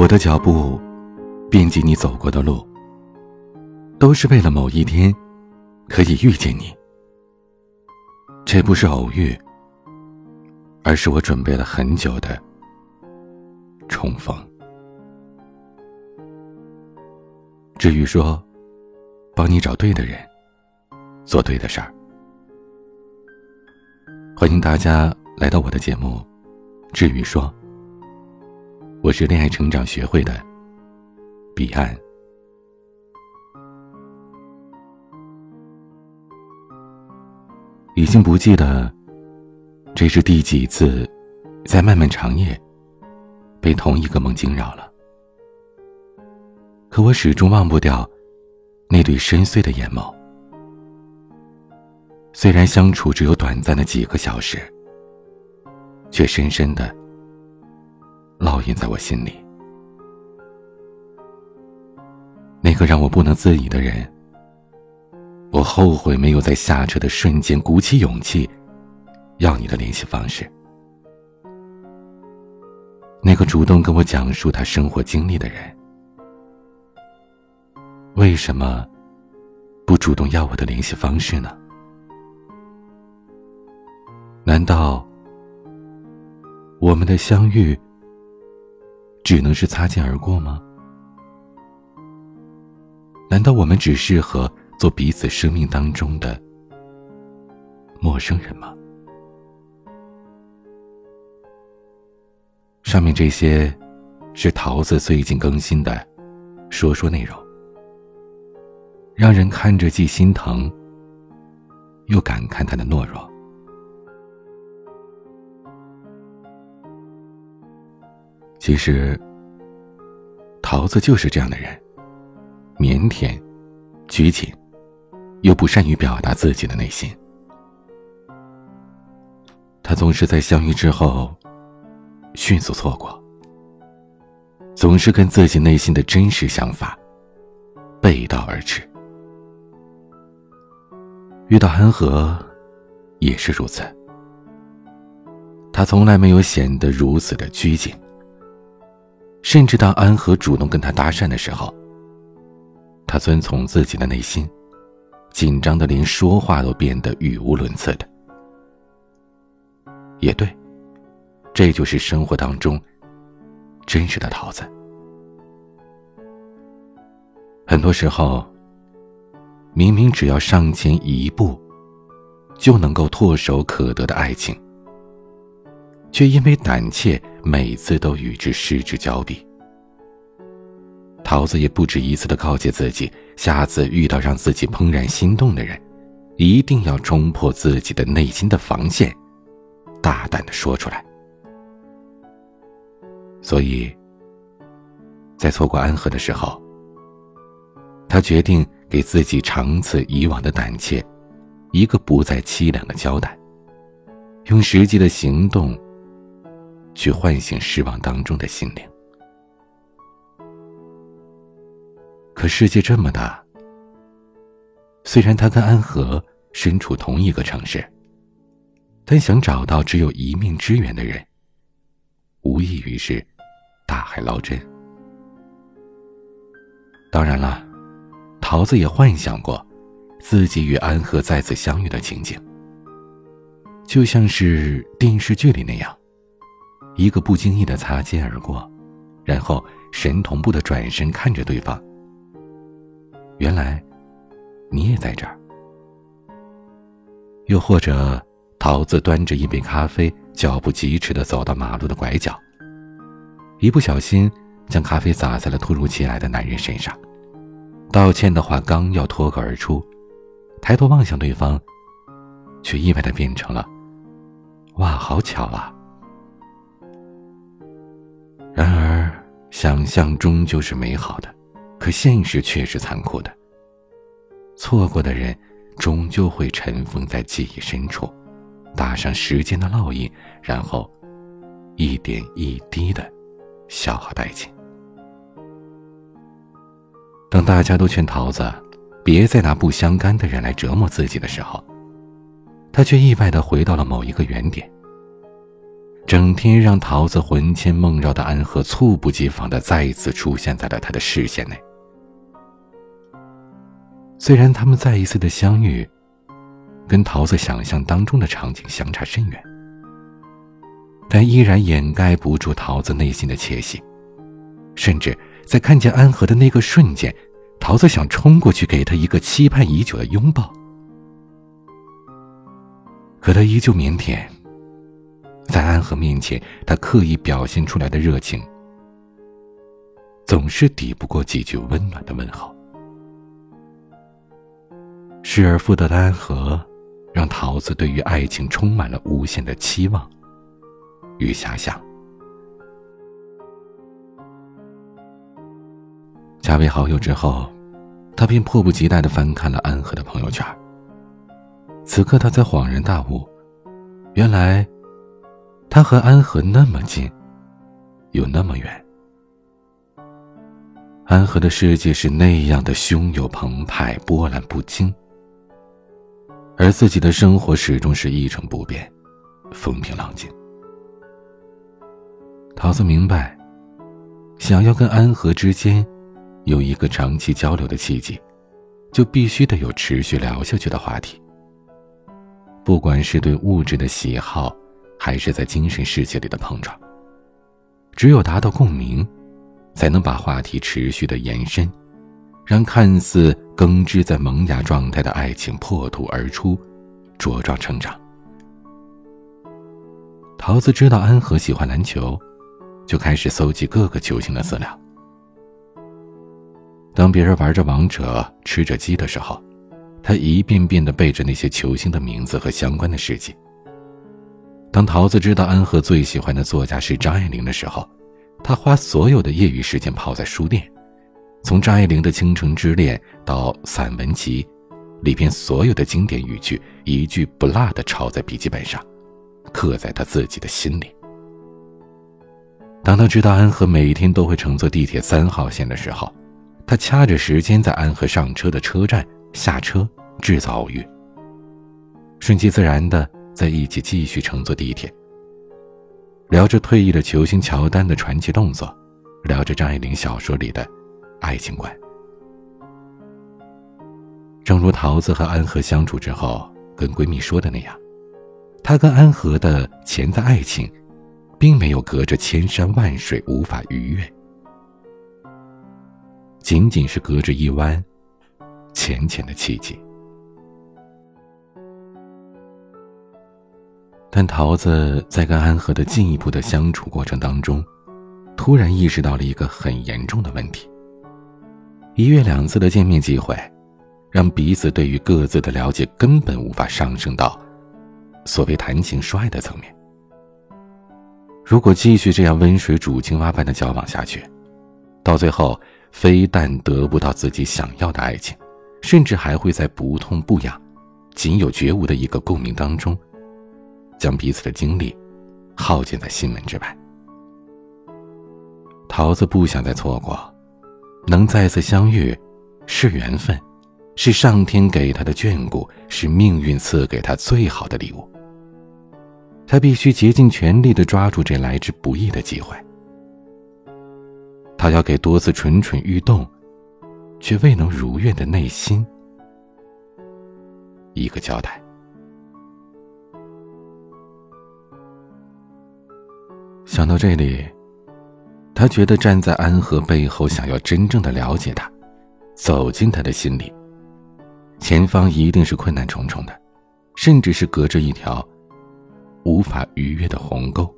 我的脚步，遍及你走过的路，都是为了某一天可以遇见你。这不是偶遇，而是我准备了很久的重逢。至于说，帮你找对的人，做对的事儿。欢迎大家来到我的节目《至于说》，我是恋爱成长学会的彼岸。已经不记得这是第几次在漫漫长夜被同一个梦惊扰了，可我始终忘不掉那对深邃的眼眸。虽然相处只有短暂的几个小时，却深深的烙印在我心里。那个让我不能自已的人，我后悔没有在下车的瞬间鼓起勇气要你的联系方式。那个主动跟我讲述他生活经历的人，为什么不主动要我的联系方式呢？难道我们的相遇只能是擦肩而过吗？难道我们只适合做彼此生命当中的陌生人吗？上面这些是桃子最近更新的说说内容，让人看着既心疼又感慨他的懦弱。其实，桃子就是这样的人，腼腆、拘谨，又不善于表达自己的内心。他总是在相遇之后迅速错过，总是跟自己内心的真实想法背道而驰。遇到安和，也是如此。他从来没有显得如此的拘谨。甚至当安和主动跟他搭讪的时候，他遵从自己的内心，紧张的连说话都变得语无伦次的。也对，这就是生活当中真实的桃子。很多时候，明明只要上前一步，就能够唾手可得的爱情。却因为胆怯，每次都与之失之交臂。桃子也不止一次的告诫自己，下次遇到让自己怦然心动的人，一定要冲破自己的内心的防线，大胆的说出来。所以，在错过安和的时候，他决定给自己长此以往的胆怯，一个不再凄凉的交代，用实际的行动。去唤醒失望当中的心灵。可世界这么大，虽然他跟安和身处同一个城市，但想找到只有一面之缘的人，无异于是大海捞针。当然了，桃子也幻想过自己与安和再次相遇的情景，就像是电视剧里那样。一个不经意的擦肩而过，然后神同步的转身看着对方。原来，你也在这儿。又或者，桃子端着一杯咖啡，脚步疾驰的走到马路的拐角，一不小心将咖啡洒在了突如其来的男人身上。道歉的话刚要脱口而出，抬头望向对方，却意外的变成了：“哇，好巧啊！”然而，想象终究是美好的，可现实却是残酷的。错过的人，终究会尘封在记忆深处，打上时间的烙印，然后一点一滴的消耗殆尽。当大家都劝桃子别再拿不相干的人来折磨自己的时候，他却意外的回到了某一个原点。整天让桃子魂牵梦绕的安和，猝不及防的再一次出现在了他的视线内。虽然他们再一次的相遇，跟桃子想象当中的场景相差甚远，但依然掩盖不住桃子内心的窃喜。甚至在看见安和的那个瞬间，桃子想冲过去给他一个期盼已久的拥抱。可他依旧腼腆，在安和面前，他刻意表现出来的热情，总是抵不过几句温暖的问候。失而复得的安和，让桃子对于爱情充满了无限的期望与遐想。加为好友之后，他便迫不及待的翻看了安和的朋友圈。此刻，他才恍然大悟，原来他和安和那么近，又那么远。安和的世界是那样的汹涌澎湃、波澜不惊，而自己的生活始终是一成不变、风平浪静。桃子明白，想要跟安和之间有一个长期交流的契机，就必须得有持续聊下去的话题。不管是对物质的喜好，还是在精神世界里的碰撞，只有达到共鸣，才能把话题持续的延伸，让看似根植在萌芽状态的爱情破土而出，茁壮成长。桃子知道安和喜欢篮球，就开始搜集各个球星的资料。当别人玩着王者、吃着鸡的时候。他一遍遍的背着那些球星的名字和相关的事迹。当桃子知道安和最喜欢的作家是张爱玲的时候，他花所有的业余时间泡在书店，从张爱玲的《倾城之恋》到散文集，里边所有的经典语句一句不落的抄在笔记本上，刻在他自己的心里。当他知道安和每天都会乘坐地铁三号线的时候，他掐着时间在安和上车的车站。下车，制造偶遇。顺其自然的在一起继续乘坐地铁，聊着退役的球星乔丹的传奇动作，聊着张爱玲小说里的爱情观。正如桃子和安和相处之后跟闺蜜说的那样，她跟安和的潜在爱情，并没有隔着千山万水无法逾越，仅仅是隔着一弯。浅浅的契机，但桃子在跟安和的进一步的相处过程当中，突然意识到了一个很严重的问题：一月两次的见面机会，让彼此对于各自的了解根本无法上升到所谓谈情说爱的层面。如果继续这样温水煮青蛙般的交往下去，到最后非但得不到自己想要的爱情。甚至还会在不痛不痒、仅有觉悟的一个共鸣当中，将彼此的精力耗尽在心门之外。桃子不想再错过，能再次相遇，是缘分，是上天给他的眷顾，是命运赐给他最好的礼物。他必须竭尽全力的抓住这来之不易的机会。他要给多次蠢蠢欲动。却未能如愿的内心，一个交代。想到这里，他觉得站在安和背后，想要真正的了解他，走进他的心里，前方一定是困难重重的，甚至是隔着一条无法逾越的鸿沟。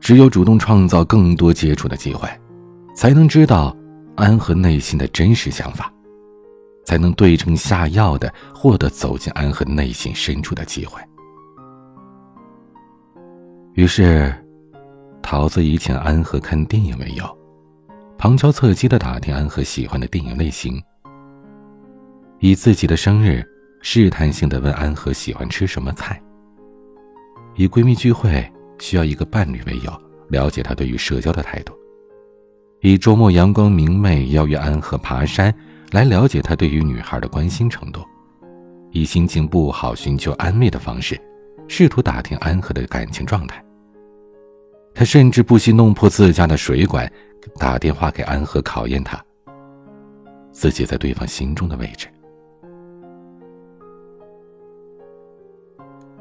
只有主动创造更多接触的机会，才能知道。安和内心的真实想法，才能对症下药的获得走进安和内心深处的机会。于是，桃子以请安和看电影为由，旁敲侧击的打听安和喜欢的电影类型，以自己的生日试探性的问安和喜欢吃什么菜，以闺蜜聚会需要一个伴侣为由，了解她对于社交的态度。以周末阳光明媚邀约安和爬山，来了解他对于女孩的关心程度；以心情不好寻求安慰的方式，试图打听安和的感情状态。他甚至不惜弄破自家的水管，打电话给安和考验他自己在对方心中的位置。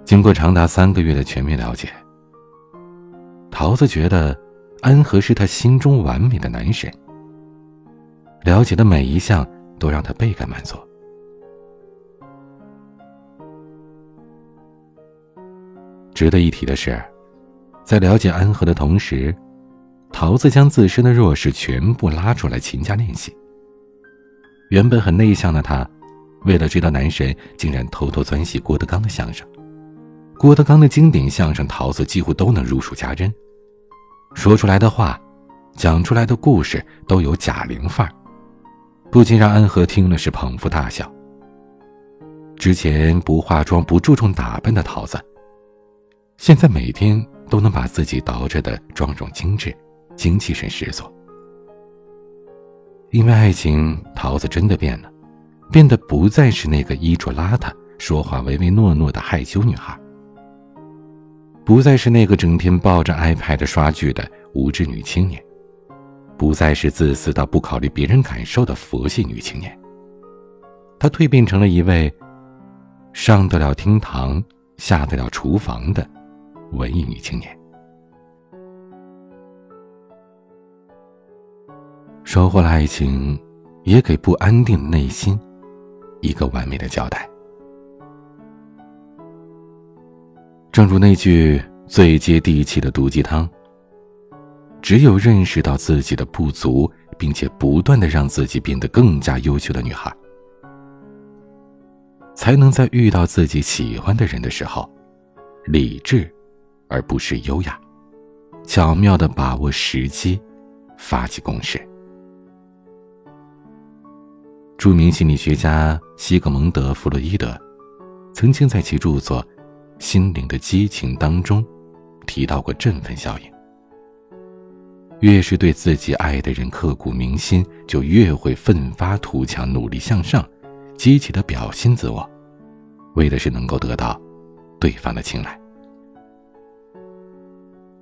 经过长达三个月的全面了解，桃子觉得安和是他心中完美的男神。了解的每一项都让他倍感满足。值得一提的是，在了解安和的同时，桃子将自身的弱势全部拉出来勤加练习。原本很内向的他，为了追到男神，竟然偷偷钻习郭德纲的相声。郭德纲的经典相声，桃子几乎都能如数家珍，说出来的话，讲出来的故事都有贾玲范儿，不禁让安和听了是捧腹大笑。之前不化妆、不注重打扮的桃子，现在每天都能把自己捯饬的妆容精致，精气神十足。因为爱情，桃子真的变了，变得不再是那个衣着邋遢、说话唯唯诺诺的害羞女孩。不再是那个整天抱着 iPad 刷剧的无知女青年，不再是自私到不考虑别人感受的佛系女青年。她蜕变成了一位上得了厅堂、下得了厨房的文艺女青年。收获了爱情，也给不安定的内心一个完美的交代。正如那句最接地气的毒鸡汤：“只有认识到自己的不足，并且不断的让自己变得更加优秀的女孩，才能在遇到自己喜欢的人的时候，理智，而不是优雅，巧妙的把握时机，发起攻势。”著名心理学家西格蒙德·弗洛伊德曾经在其著作。心灵的激情当中，提到过振奋效应。越是对自己爱的人刻骨铭心，就越会奋发图强，努力向上，积极的表现自我，为的是能够得到对方的青睐。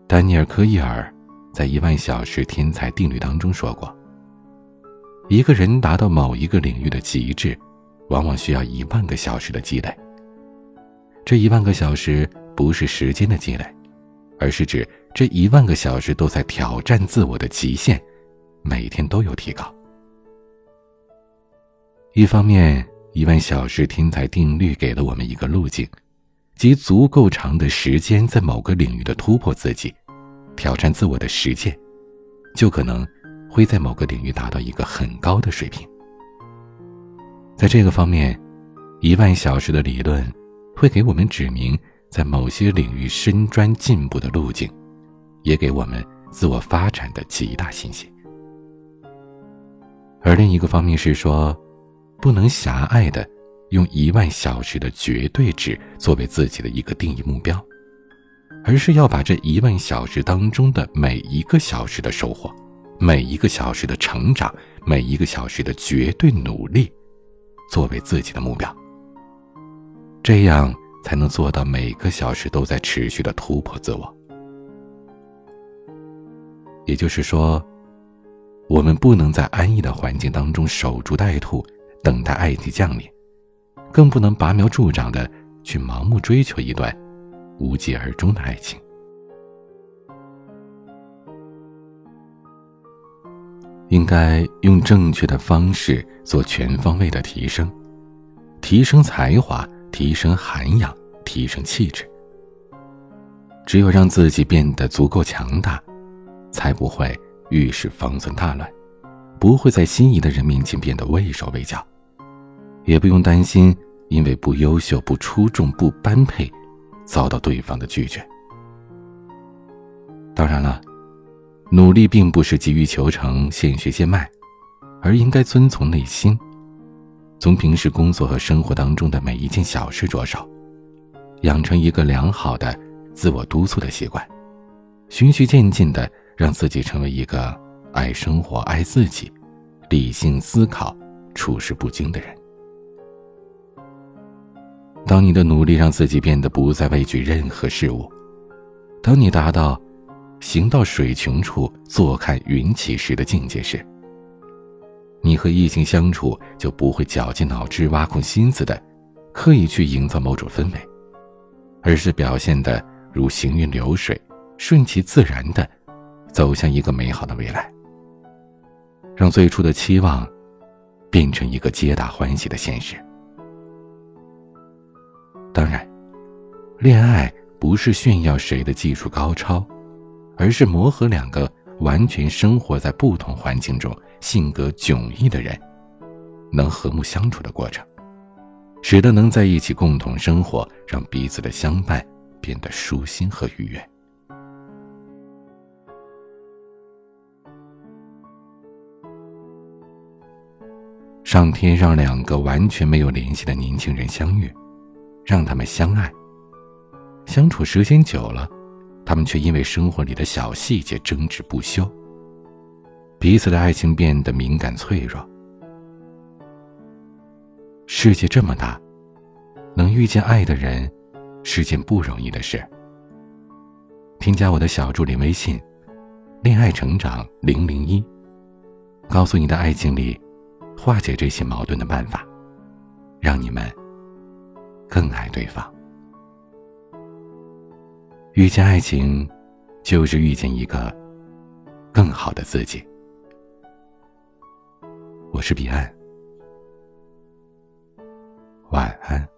丹尼尔·科伊尔在《一万小时天才定律》当中说过：“一个人达到某一个领域的极致，往往需要一万个小时的积累。”这一万个小时不是时间的积累，而是指这一万个小时都在挑战自我的极限，每天都有提高。一方面，一万小时天才定律给了我们一个路径，及足够长的时间在某个领域的突破自己、挑战自我的实践，就可能会在某个领域达到一个很高的水平。在这个方面，一万小时的理论。会给我们指明在某些领域深专进步的路径，也给我们自我发展的极大信心。而另一个方面是说，不能狭隘的用一万小时的绝对值作为自己的一个定义目标，而是要把这一万小时当中的每一个小时的收获，每一个小时的成长，每一个小时的绝对努力，作为自己的目标。这样才能做到每个小时都在持续的突破自我。也就是说，我们不能在安逸的环境当中守株待兔，等待爱情降临，更不能拔苗助长的去盲目追求一段无疾而终的爱情。应该用正确的方式做全方位的提升，提升才华。提升涵养，提升气质。只有让自己变得足够强大，才不会遇事方寸大乱，不会在心仪的人面前变得畏手畏脚，也不用担心因为不优秀、不出众、不般配，遭到对方的拒绝。当然了，努力并不是急于求成、现学现卖，而应该遵从内心。从平时工作和生活当中的每一件小事着手，养成一个良好的自我督促的习惯，循序渐进的让自己成为一个爱生活、爱自己、理性思考、处事不惊的人。当你的努力让自己变得不再畏惧任何事物，当你达到“行到水穷处，坐看云起时”的境界时，你和异性相处就不会绞尽脑汁、挖空心思的，刻意去营造某种氛围，而是表现的如行云流水、顺其自然的走向一个美好的未来，让最初的期望变成一个皆大欢喜的现实。恋爱不是炫耀谁的技术高超，而是磨合两个完全生活在不同环境中、性格迥异的人能和睦相处的过程，使得能在一起共同生活，让彼此的相伴变得舒心和愉悦。上天让两个完全没有联系的年轻人相遇。让他们相爱，相处时间久了，他们却因为生活里的小细节争执不休，彼此的爱情变得敏感脆弱。世界这么大，能遇见爱的人是件不容易的事。添加我的小助理微信“恋爱成长零零一”，告诉你的爱情里化解这些矛盾的办法，让你们。更爱对方。遇见爱情，就是遇见一个更好的自己。我是彼岸，晚安。